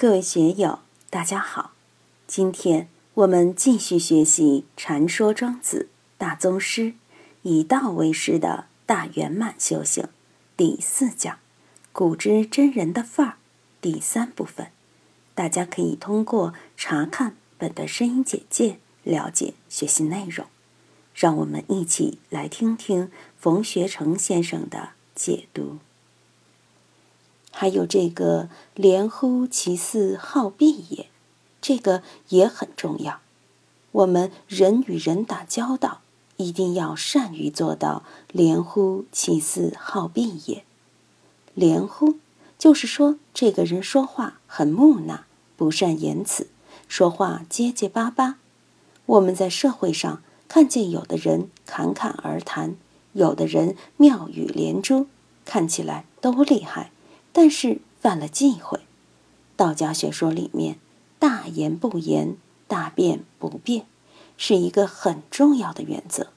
各位学友，大家好！今天我们继续学习《禅说庄子》大宗师以道为师的大圆满修行第四讲“古之真人的范儿”第三部分。大家可以通过查看本段声音简介了解学习内容。让我们一起来听听冯学成先生的解读。还有这个“连乎其似好闭也”，这个也很重要。我们人与人打交道，一定要善于做到“连乎其似好闭也”。连乎就是说，这个人说话很木讷，不善言辞，说话结结巴巴。我们在社会上。看见有的人侃侃而谈，有的人妙语连珠，看起来都厉害，但是犯了忌讳。道家学说里面，大言不言，大辩不辩，是一个很重要的原则。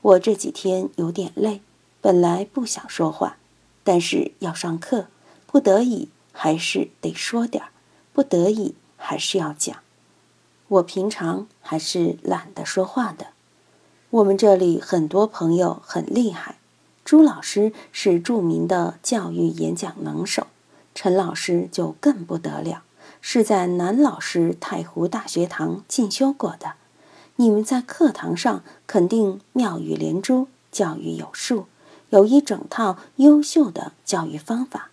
我这几天有点累，本来不想说话，但是要上课，不得已还是得说点儿，不得已还是要讲。我平常还是懒得说话的。我们这里很多朋友很厉害，朱老师是著名的教育演讲能手，陈老师就更不得了，是在南老师太湖大学堂进修过的。你们在课堂上肯定妙语连珠，教育有术，有一整套优秀的教育方法。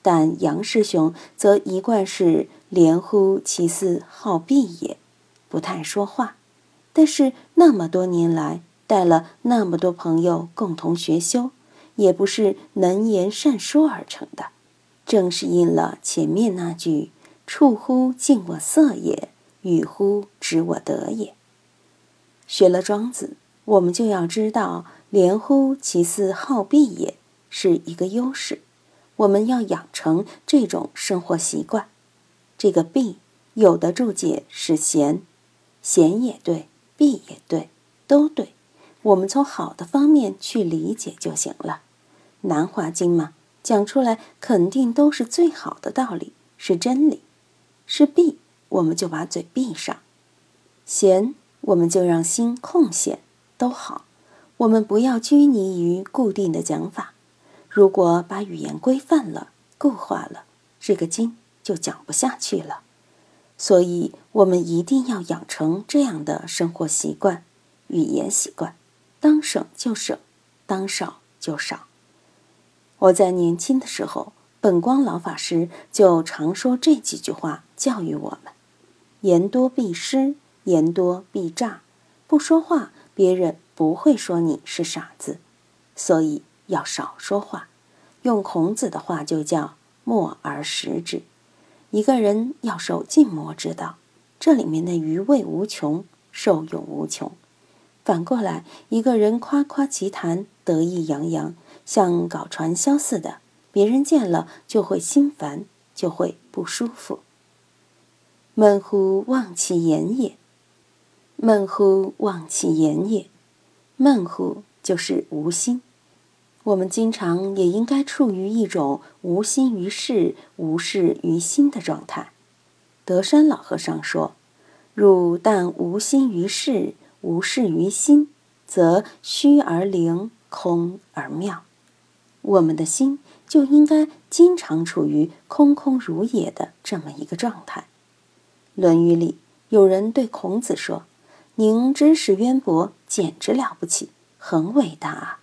但杨师兄则一贯是连呼其四好闭也，不太说话。但是那么多年来带了那么多朋友共同学修，也不是能言善说而成的。正是应了前面那句“触乎尽我色也，与乎止我德也”。学了庄子，我们就要知道“连乎其似好闭也”是一个优势。我们要养成这种生活习惯。这个“闭”有的注解是“闲”，闲也对，闭也对，都对。我们从好的方面去理解就行了。南华经嘛，讲出来肯定都是最好的道理，是真理。是闭，我们就把嘴闭上；闲，我们就让心空闲，都好。我们不要拘泥于固定的讲法。如果把语言规范了、固化了，这个经就讲不下去了。所以，我们一定要养成这样的生活习惯、语言习惯：当省就省，当少就少。我在年轻的时候，本光老法师就常说这几句话，教育我们：言多必失，言多必诈。不说话，别人不会说你是傻子。所以。要少说话，用孔子的话就叫“默而识之”。一个人要守静默之道，这里面的余味无穷，受用无穷。反过来，一个人夸夸其谈，得意洋洋，像搞传销似的，别人见了就会心烦，就会不舒服。闷乎忘其言也，闷乎忘其言也，闷乎就是无心。我们经常也应该处于一种无心于事、无事于心的状态。德山老和尚说：“汝但无心于事，无事于心，则虚而灵，空而妙。”我们的心就应该经常处于空空如也的这么一个状态。《论语》里有人对孔子说：“您知识渊博，简直了不起，很伟大啊！”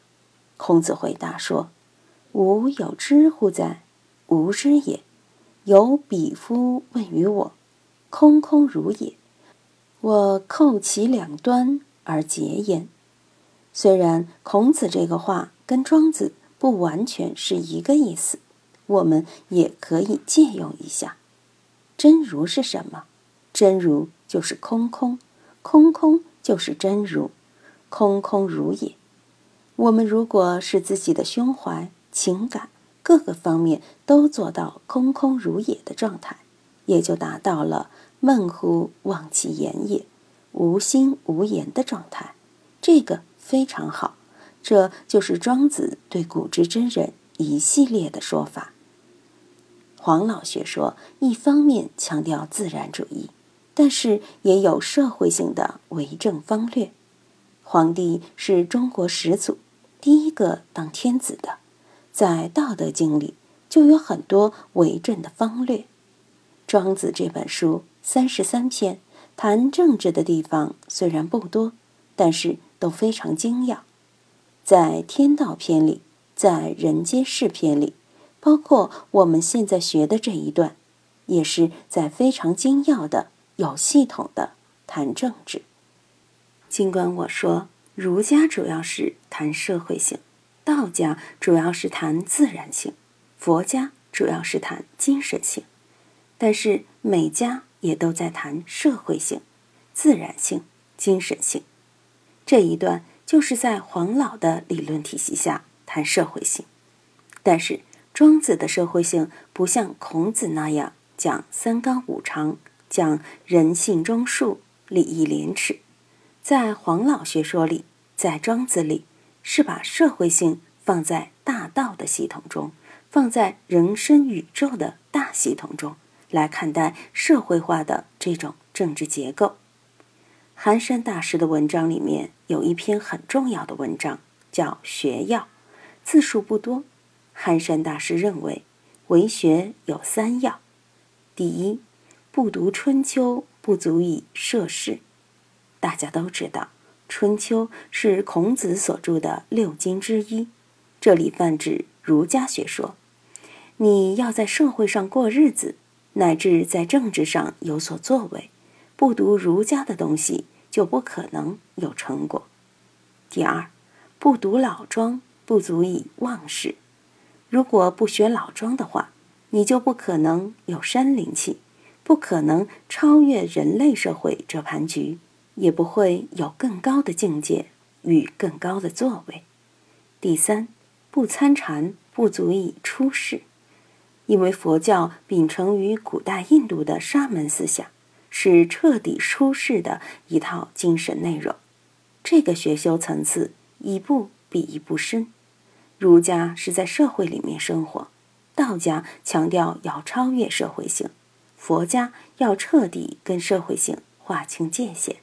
孔子回答说：“吾有知乎哉？无知也。有彼夫问于我，空空如也。我扣其两端而结焉。”虽然孔子这个话跟庄子不完全是一个意思，我们也可以借用一下。真如是什么？真如就是空空，空空就是真如，空空如也。我们如果使自己的胸怀、情感各个方面都做到空空如也的状态，也就达到了闷乎忘其言也，无心无言的状态。这个非常好，这就是庄子对古之真人一系列的说法。黄老学说一方面强调自然主义，但是也有社会性的为政方略。皇帝是中国始祖，第一个当天子的，在《道德经》里就有很多为政的方略。《庄子》这本书三十三篇，谈政治的地方虽然不多，但是都非常精要。在《天道篇》里，在《人间世篇》里，包括我们现在学的这一段，也是在非常精要的、有系统的谈政治。尽管我说儒家主要是谈社会性，道家主要是谈自然性，佛家主要是谈精神性，但是每家也都在谈社会性、自然性、精神性。这一段就是在黄老的理论体系下谈社会性，但是庄子的社会性不像孔子那样讲三纲五常，讲人性忠恕、礼义廉耻。在黄老学说里，在庄子里，是把社会性放在大道的系统中，放在人生宇宙的大系统中来看待社会化的这种政治结构。寒山大师的文章里面有一篇很重要的文章，叫《学要》，字数不多。寒山大师认为，为学有三要：第一，不读《春秋》，不足以涉世。大家都知道，《春秋》是孔子所著的六经之一，这里泛指儒家学说。你要在社会上过日子，乃至在政治上有所作为，不读儒家的东西，就不可能有成果。第二，不读老庄，不足以忘世。如果不学老庄的话，你就不可能有山灵气，不可能超越人类社会这盘局。也不会有更高的境界与更高的作为。第三，不参禅不足以出世，因为佛教秉承于古代印度的沙门思想，是彻底出世的一套精神内容。这个学修层次一步比一步深。儒家是在社会里面生活，道家强调要超越社会性，佛家要彻底跟社会性划清界限。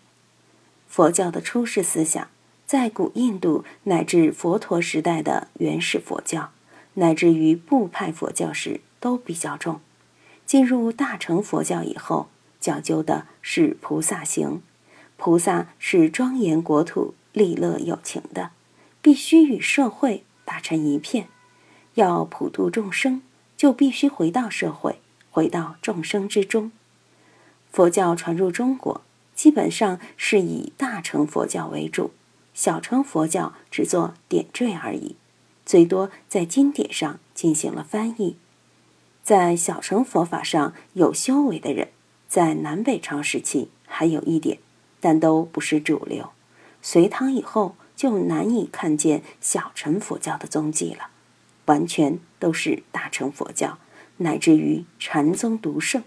佛教的出世思想，在古印度乃至佛陀时代的原始佛教，乃至于部派佛教时都比较重。进入大乘佛教以后，讲究的是菩萨行。菩萨是庄严国土、利乐有情的，必须与社会打成一片。要普度众生，就必须回到社会，回到众生之中。佛教传入中国。基本上是以大乘佛教为主，小乘佛教只做点缀而已，最多在经典上进行了翻译。在小乘佛法上有修为的人，在南北朝时期还有一点，但都不是主流。隋唐以后就难以看见小乘佛教的踪迹了，完全都是大乘佛教，乃至于禅宗独盛。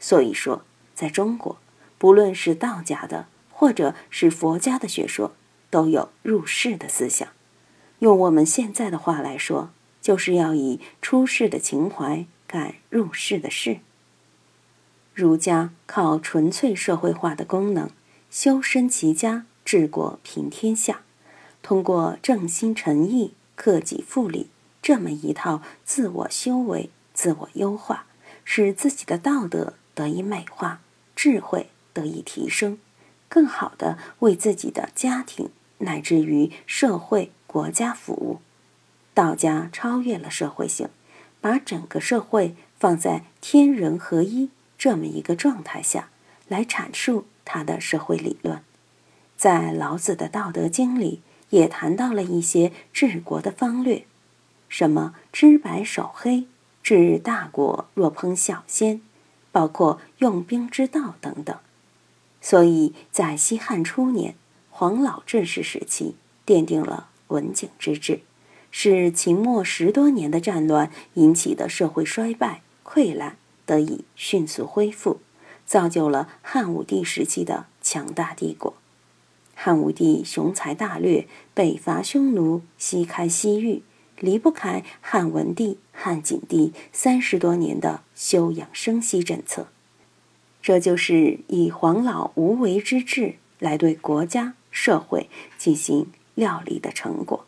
所以说，在中国。不论是道家的，或者是佛家的学说，都有入世的思想。用我们现在的话来说，就是要以出世的情怀干入世的事。儒家靠纯粹社会化的功能，修身齐家治国平天下，通过正心诚意、克己复礼这么一套自我修为、自我优化，使自己的道德得以美化，智慧。得以提升，更好的为自己的家庭乃至于社会国家服务。道家超越了社会性，把整个社会放在天人合一这么一个状态下来阐述他的社会理论。在老子的《道德经》里也谈到了一些治国的方略，什么知白守黑、治大国若烹小鲜，包括用兵之道等等。所以在西汉初年，黄老治世时期，奠定了文景之治，使秦末十多年的战乱引起的社会衰败溃烂得以迅速恢复，造就了汉武帝时期的强大帝国。汉武帝雄才大略，北伐匈奴，西开西域，离不开汉文帝、汉景帝三十多年的休养生息政策。这就是以黄老无为之治来对国家社会进行料理的成果。